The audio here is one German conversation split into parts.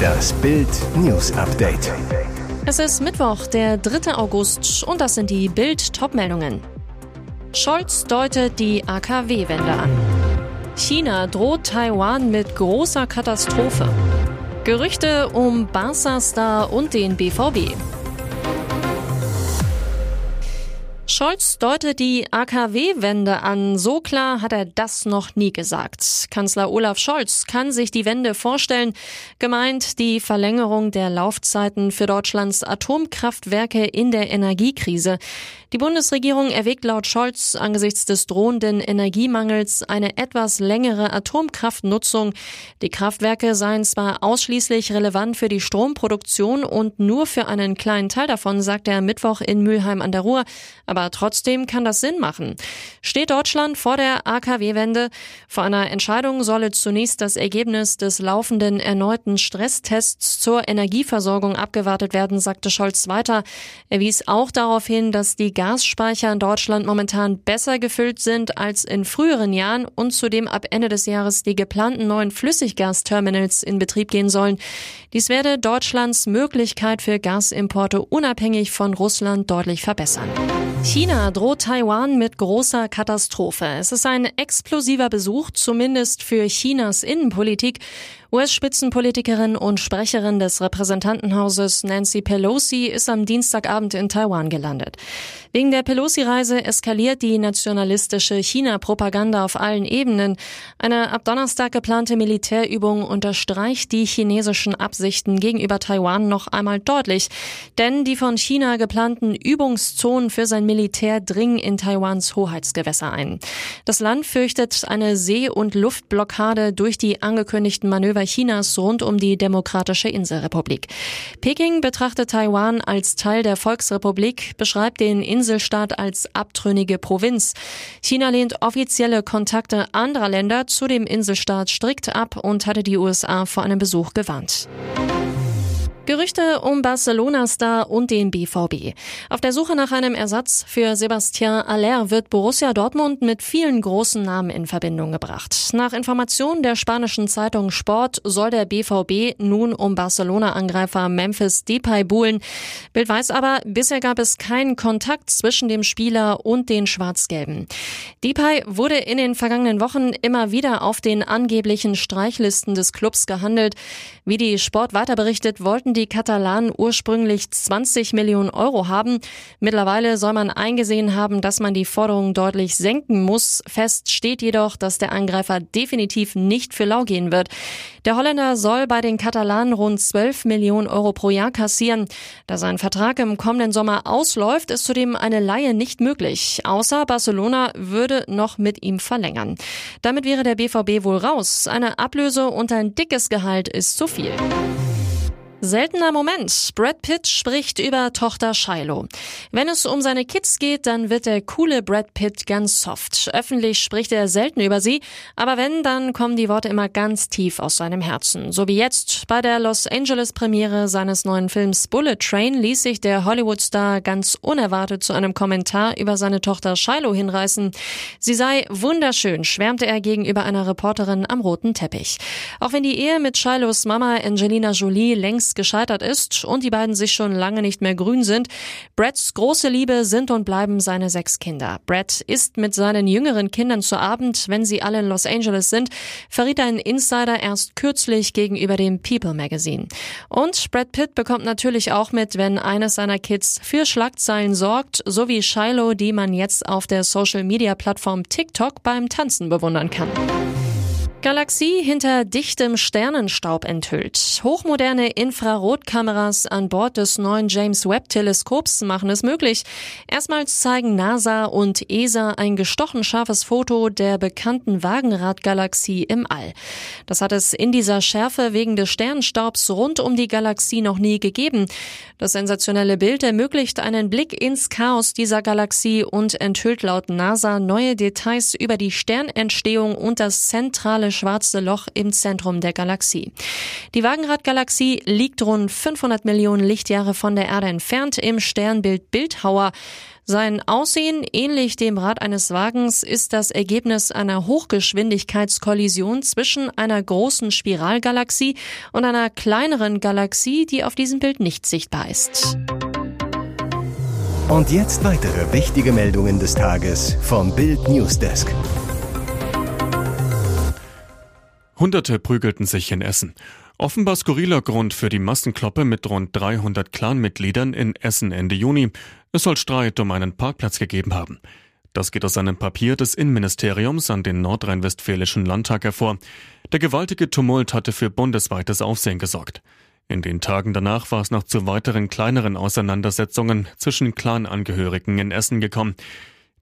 Das Bild News Update. Es ist Mittwoch, der 3. August und das sind die Bild Topmeldungen. Scholz deutet die AKW-Wende an. China droht Taiwan mit großer Katastrophe. Gerüchte um Barca-Star und den BVB. Scholz deutet die AKW-Wende an. So klar hat er das noch nie gesagt. Kanzler Olaf Scholz kann sich die Wende vorstellen. Gemeint die Verlängerung der Laufzeiten für Deutschlands Atomkraftwerke in der Energiekrise. Die Bundesregierung erwägt laut Scholz angesichts des drohenden Energiemangels eine etwas längere Atomkraftnutzung. Die Kraftwerke seien zwar ausschließlich relevant für die Stromproduktion und nur für einen kleinen Teil davon, sagt er Mittwoch in Mülheim an der Ruhr, aber trotzdem kann das Sinn machen. Steht Deutschland vor der AKW-Wende? Vor einer Entscheidung solle zunächst das Ergebnis des laufenden erneuten Stresstests zur Energieversorgung abgewartet werden, sagte Scholz weiter. Er wies auch darauf hin, dass die Gasspeicher in Deutschland momentan besser gefüllt sind als in früheren Jahren und zudem ab Ende des Jahres die geplanten neuen Flüssiggasterminals in Betrieb gehen sollen. Dies werde Deutschlands Möglichkeit für Gasimporte unabhängig von Russland deutlich verbessern. China droht Taiwan mit großer Katastrophe. Es ist ein explosiver Besuch, zumindest für Chinas Innenpolitik. US-Spitzenpolitikerin und Sprecherin des Repräsentantenhauses Nancy Pelosi ist am Dienstagabend in Taiwan gelandet. Wegen der Pelosi-Reise eskaliert die nationalistische China-Propaganda auf allen Ebenen. Eine ab Donnerstag geplante Militärübung unterstreicht die chinesischen Absichten gegenüber Taiwan noch einmal deutlich. Denn die von China geplanten Übungszonen für sein Militär dringen in Taiwans Hoheitsgewässer ein. Das Land fürchtet eine See- und Luftblockade durch die angekündigten Manöver Chinas rund um die Demokratische Inselrepublik. Peking betrachtet Taiwan als Teil der Volksrepublik, beschreibt den Inselstaat als abtrünnige Provinz. China lehnt offizielle Kontakte anderer Länder zu dem Inselstaat strikt ab und hatte die USA vor einem Besuch gewarnt. Gerüchte um Barcelona-Star und den BVB. Auf der Suche nach einem Ersatz für Sebastian Aller wird Borussia Dortmund mit vielen großen Namen in Verbindung gebracht. Nach Informationen der spanischen Zeitung Sport soll der BVB nun um Barcelona-Angreifer Memphis Depay buhlen. Bild weiß aber, bisher gab es keinen Kontakt zwischen dem Spieler und den Schwarz-Gelben. Depay wurde in den vergangenen Wochen immer wieder auf den angeblichen Streichlisten des Clubs gehandelt. Wie die Sport weiter berichtet, wollten die die Katalanen ursprünglich 20 Millionen Euro haben. Mittlerweile soll man eingesehen haben, dass man die Forderung deutlich senken muss. Fest steht jedoch, dass der Angreifer definitiv nicht für lau gehen wird. Der Holländer soll bei den Katalanen rund 12 Millionen Euro pro Jahr kassieren. Da sein Vertrag im kommenden Sommer ausläuft, ist zudem eine Laie nicht möglich. Außer Barcelona würde noch mit ihm verlängern. Damit wäre der BVB wohl raus. Eine Ablöse und ein dickes Gehalt ist zu viel. viel. Seltener Moment. Brad Pitt spricht über Tochter Shiloh. Wenn es um seine Kids geht, dann wird der coole Brad Pitt ganz soft. Öffentlich spricht er selten über sie, aber wenn, dann kommen die Worte immer ganz tief aus seinem Herzen. So wie jetzt bei der Los Angeles Premiere seines neuen Films Bullet Train ließ sich der Hollywood-Star ganz unerwartet zu einem Kommentar über seine Tochter Shiloh hinreißen. Sie sei wunderschön, schwärmte er gegenüber einer Reporterin am roten Teppich. Auch wenn die Ehe mit Shilohs Mama Angelina Jolie längst längst gescheitert ist und die beiden sich schon lange nicht mehr grün sind. Brads große Liebe sind und bleiben seine sechs Kinder. Brad isst mit seinen jüngeren Kindern zu Abend, wenn sie alle in Los Angeles sind, verriet ein Insider erst kürzlich gegenüber dem People Magazine. Und Brad Pitt bekommt natürlich auch mit, wenn eines seiner Kids für Schlagzeilen sorgt, so wie Shiloh, die man jetzt auf der Social Media Plattform TikTok beim Tanzen bewundern kann. Galaxie hinter dichtem Sternenstaub enthüllt. Hochmoderne Infrarotkameras an Bord des neuen James Webb Teleskops machen es möglich. Erstmals zeigen NASA und ESA ein gestochen scharfes Foto der bekannten Wagenradgalaxie im All. Das hat es in dieser Schärfe wegen des Sternenstaubs rund um die Galaxie noch nie gegeben. Das sensationelle Bild ermöglicht einen Blick ins Chaos dieser Galaxie und enthüllt laut NASA neue Details über die Sternentstehung und das zentrale schwarze Loch im Zentrum der Galaxie. Die Wagenrad-Galaxie liegt rund 500 Millionen Lichtjahre von der Erde entfernt im Sternbild Bildhauer. Sein Aussehen, ähnlich dem Rad eines Wagens, ist das Ergebnis einer Hochgeschwindigkeitskollision zwischen einer großen Spiralgalaxie und einer kleineren Galaxie, die auf diesem Bild nicht sichtbar ist. Und jetzt weitere wichtige Meldungen des Tages vom Bild Newsdesk. Hunderte prügelten sich in Essen. Offenbar skurriler Grund für die Massenkloppe mit rund 300 Clanmitgliedern in Essen Ende Juni. Es soll Streit um einen Parkplatz gegeben haben. Das geht aus einem Papier des Innenministeriums an den nordrhein-westfälischen Landtag hervor. Der gewaltige Tumult hatte für bundesweites Aufsehen gesorgt. In den Tagen danach war es noch zu weiteren kleineren Auseinandersetzungen zwischen Clanangehörigen in Essen gekommen.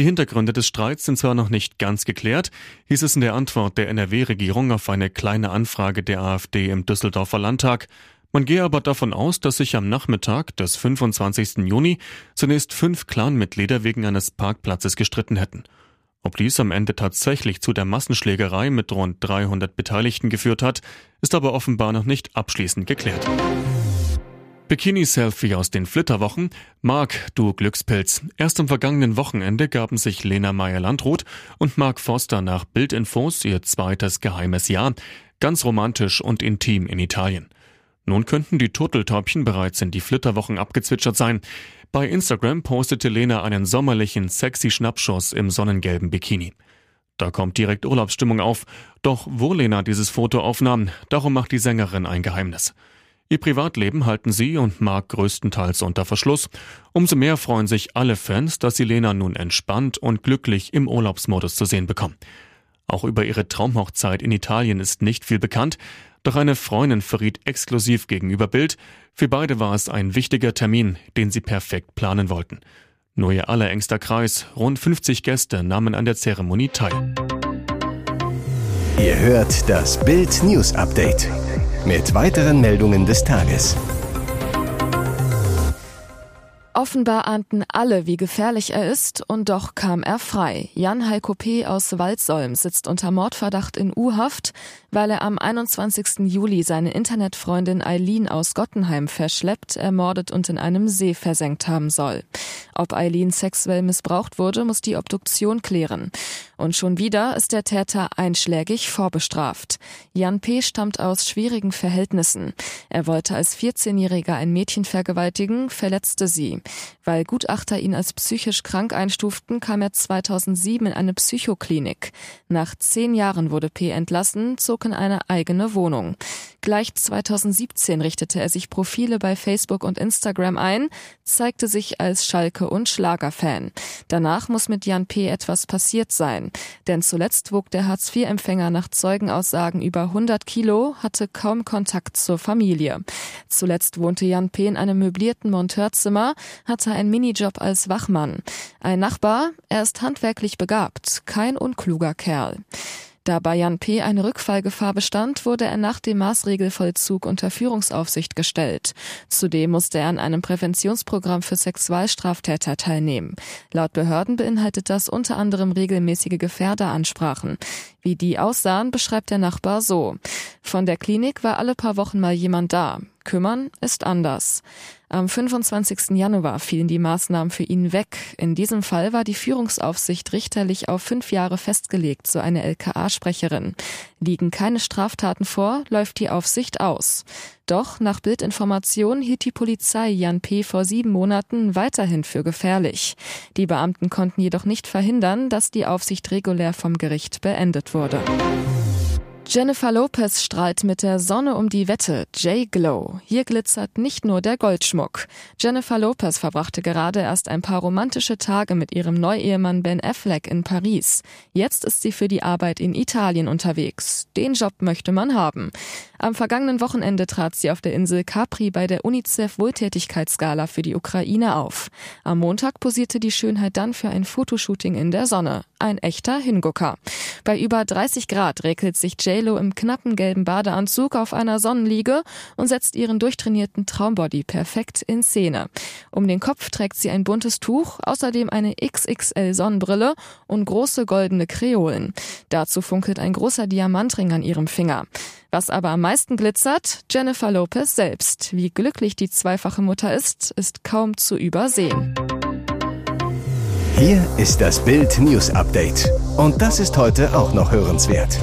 Die Hintergründe des Streits sind zwar noch nicht ganz geklärt, hieß es in der Antwort der NRW-Regierung auf eine kleine Anfrage der AfD im Düsseldorfer Landtag. Man gehe aber davon aus, dass sich am Nachmittag des 25. Juni zunächst fünf Clanmitglieder wegen eines Parkplatzes gestritten hätten. Ob dies am Ende tatsächlich zu der Massenschlägerei mit rund 300 Beteiligten geführt hat, ist aber offenbar noch nicht abschließend geklärt. Bikini-Selfie aus den Flitterwochen. Marc, du Glückspilz. Erst am vergangenen Wochenende gaben sich Lena Meyer-Landrut und Mark Foster nach Bildinfos ihr zweites geheimes Jahr. Ganz romantisch und intim in Italien. Nun könnten die Turteltäubchen bereits in die Flitterwochen abgezwitschert sein. Bei Instagram postete Lena einen sommerlichen, sexy Schnappschuss im sonnengelben Bikini. Da kommt direkt Urlaubsstimmung auf. Doch wo Lena dieses Foto aufnahm, darum macht die Sängerin ein Geheimnis. Ihr Privatleben halten sie und Mark größtenteils unter Verschluss. Umso mehr freuen sich alle Fans, dass sie Lena nun entspannt und glücklich im Urlaubsmodus zu sehen bekommen. Auch über ihre Traumhochzeit in Italien ist nicht viel bekannt, doch eine Freundin verriet exklusiv gegenüber Bild, für beide war es ein wichtiger Termin, den sie perfekt planen wollten. Nur ihr allerengster Kreis, rund 50 Gäste, nahmen an der Zeremonie teil. Ihr hört das Bild News Update mit weiteren Meldungen des Tages. Offenbar ahnten alle, wie gefährlich er ist, und doch kam er frei. Jan Heiko P. aus Waldsolm sitzt unter Mordverdacht in U-Haft, weil er am 21. Juli seine Internetfreundin Eileen aus Gottenheim verschleppt, ermordet und in einem See versenkt haben soll. Ob Eileen sexuell missbraucht wurde, muss die Obduktion klären. Und schon wieder ist der Täter einschlägig vorbestraft. Jan P. stammt aus schwierigen Verhältnissen. Er wollte als 14-Jähriger ein Mädchen vergewaltigen, verletzte sie. Weil Gutachter ihn als psychisch krank einstuften, kam er 2007 in eine Psychoklinik. Nach zehn Jahren wurde P. entlassen, zog in eine eigene Wohnung. Gleich 2017 richtete er sich Profile bei Facebook und Instagram ein, zeigte sich als Schalke- und Schlagerfan. Danach muss mit Jan P. etwas passiert sein. Denn zuletzt wog der Hartz-IV-Empfänger nach Zeugenaussagen über 100 Kilo, hatte kaum Kontakt zur Familie. Zuletzt wohnte Jan P. in einem möblierten Monteurzimmer, hatte einen Minijob als Wachmann. Ein Nachbar, er ist handwerklich begabt, kein unkluger Kerl. Da bei Jan P. eine Rückfallgefahr bestand, wurde er nach dem Maßregelvollzug unter Führungsaufsicht gestellt. Zudem musste er an einem Präventionsprogramm für Sexualstraftäter teilnehmen. Laut Behörden beinhaltet das unter anderem regelmäßige Gefährderansprachen. Wie die aussahen, beschreibt der Nachbar so. Von der Klinik war alle paar Wochen mal jemand da. Kümmern ist anders. Am 25. Januar fielen die Maßnahmen für ihn weg. In diesem Fall war die Führungsaufsicht richterlich auf fünf Jahre festgelegt, so eine LKA-Sprecherin. Liegen keine Straftaten vor, läuft die Aufsicht aus. Doch nach Bildinformation hielt die Polizei Jan P. vor sieben Monaten weiterhin für gefährlich. Die Beamten konnten jedoch nicht verhindern, dass die Aufsicht regulär vom Gericht beendet wurde. Jennifer Lopez strahlt mit der Sonne um die Wette. J-Glow. Hier glitzert nicht nur der Goldschmuck. Jennifer Lopez verbrachte gerade erst ein paar romantische Tage mit ihrem Neuehemann Ben Affleck in Paris. Jetzt ist sie für die Arbeit in Italien unterwegs. Den Job möchte man haben. Am vergangenen Wochenende trat sie auf der Insel Capri bei der UNICEF Wohltätigkeitsgala für die Ukraine auf. Am Montag posierte die Schönheit dann für ein Fotoshooting in der Sonne. Ein echter Hingucker. Bei über 30 Grad regelt sich J JLo im knappen gelben Badeanzug auf einer Sonnenliege und setzt ihren durchtrainierten Traumbody perfekt in Szene. Um den Kopf trägt sie ein buntes Tuch, außerdem eine XXL Sonnenbrille und große goldene Kreolen. Dazu funkelt ein großer Diamantring an ihrem Finger. Was aber am meisten glitzert, Jennifer Lopez selbst. Wie glücklich die zweifache Mutter ist, ist kaum zu übersehen. Hier ist das Bild News Update. Und das ist heute auch noch hörenswert.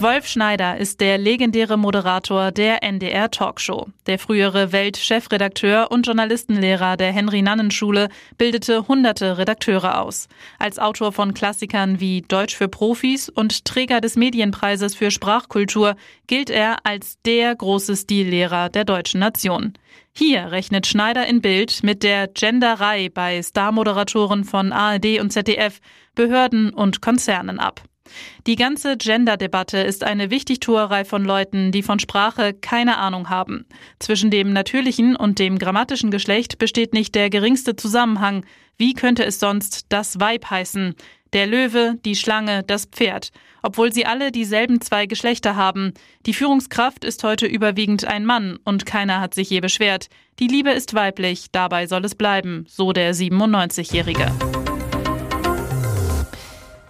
Wolf Schneider ist der legendäre Moderator der NDR Talkshow. Der frühere Welt-Chefredakteur und Journalistenlehrer der Henry-Nannen-Schule bildete hunderte Redakteure aus. Als Autor von Klassikern wie Deutsch für Profis und Träger des Medienpreises für Sprachkultur gilt er als der große Stillehrer der deutschen Nation. Hier rechnet Schneider in Bild mit der Genderei bei Starmoderatoren von ARD und ZDF, Behörden und Konzernen ab. Die ganze Gender-Debatte ist eine Wichtigtuerei von Leuten, die von Sprache keine Ahnung haben. Zwischen dem natürlichen und dem grammatischen Geschlecht besteht nicht der geringste Zusammenhang. Wie könnte es sonst das Weib heißen? Der Löwe, die Schlange, das Pferd, obwohl sie alle dieselben zwei Geschlechter haben. Die Führungskraft ist heute überwiegend ein Mann und keiner hat sich je beschwert. Die Liebe ist weiblich, dabei soll es bleiben, so der 97-Jährige.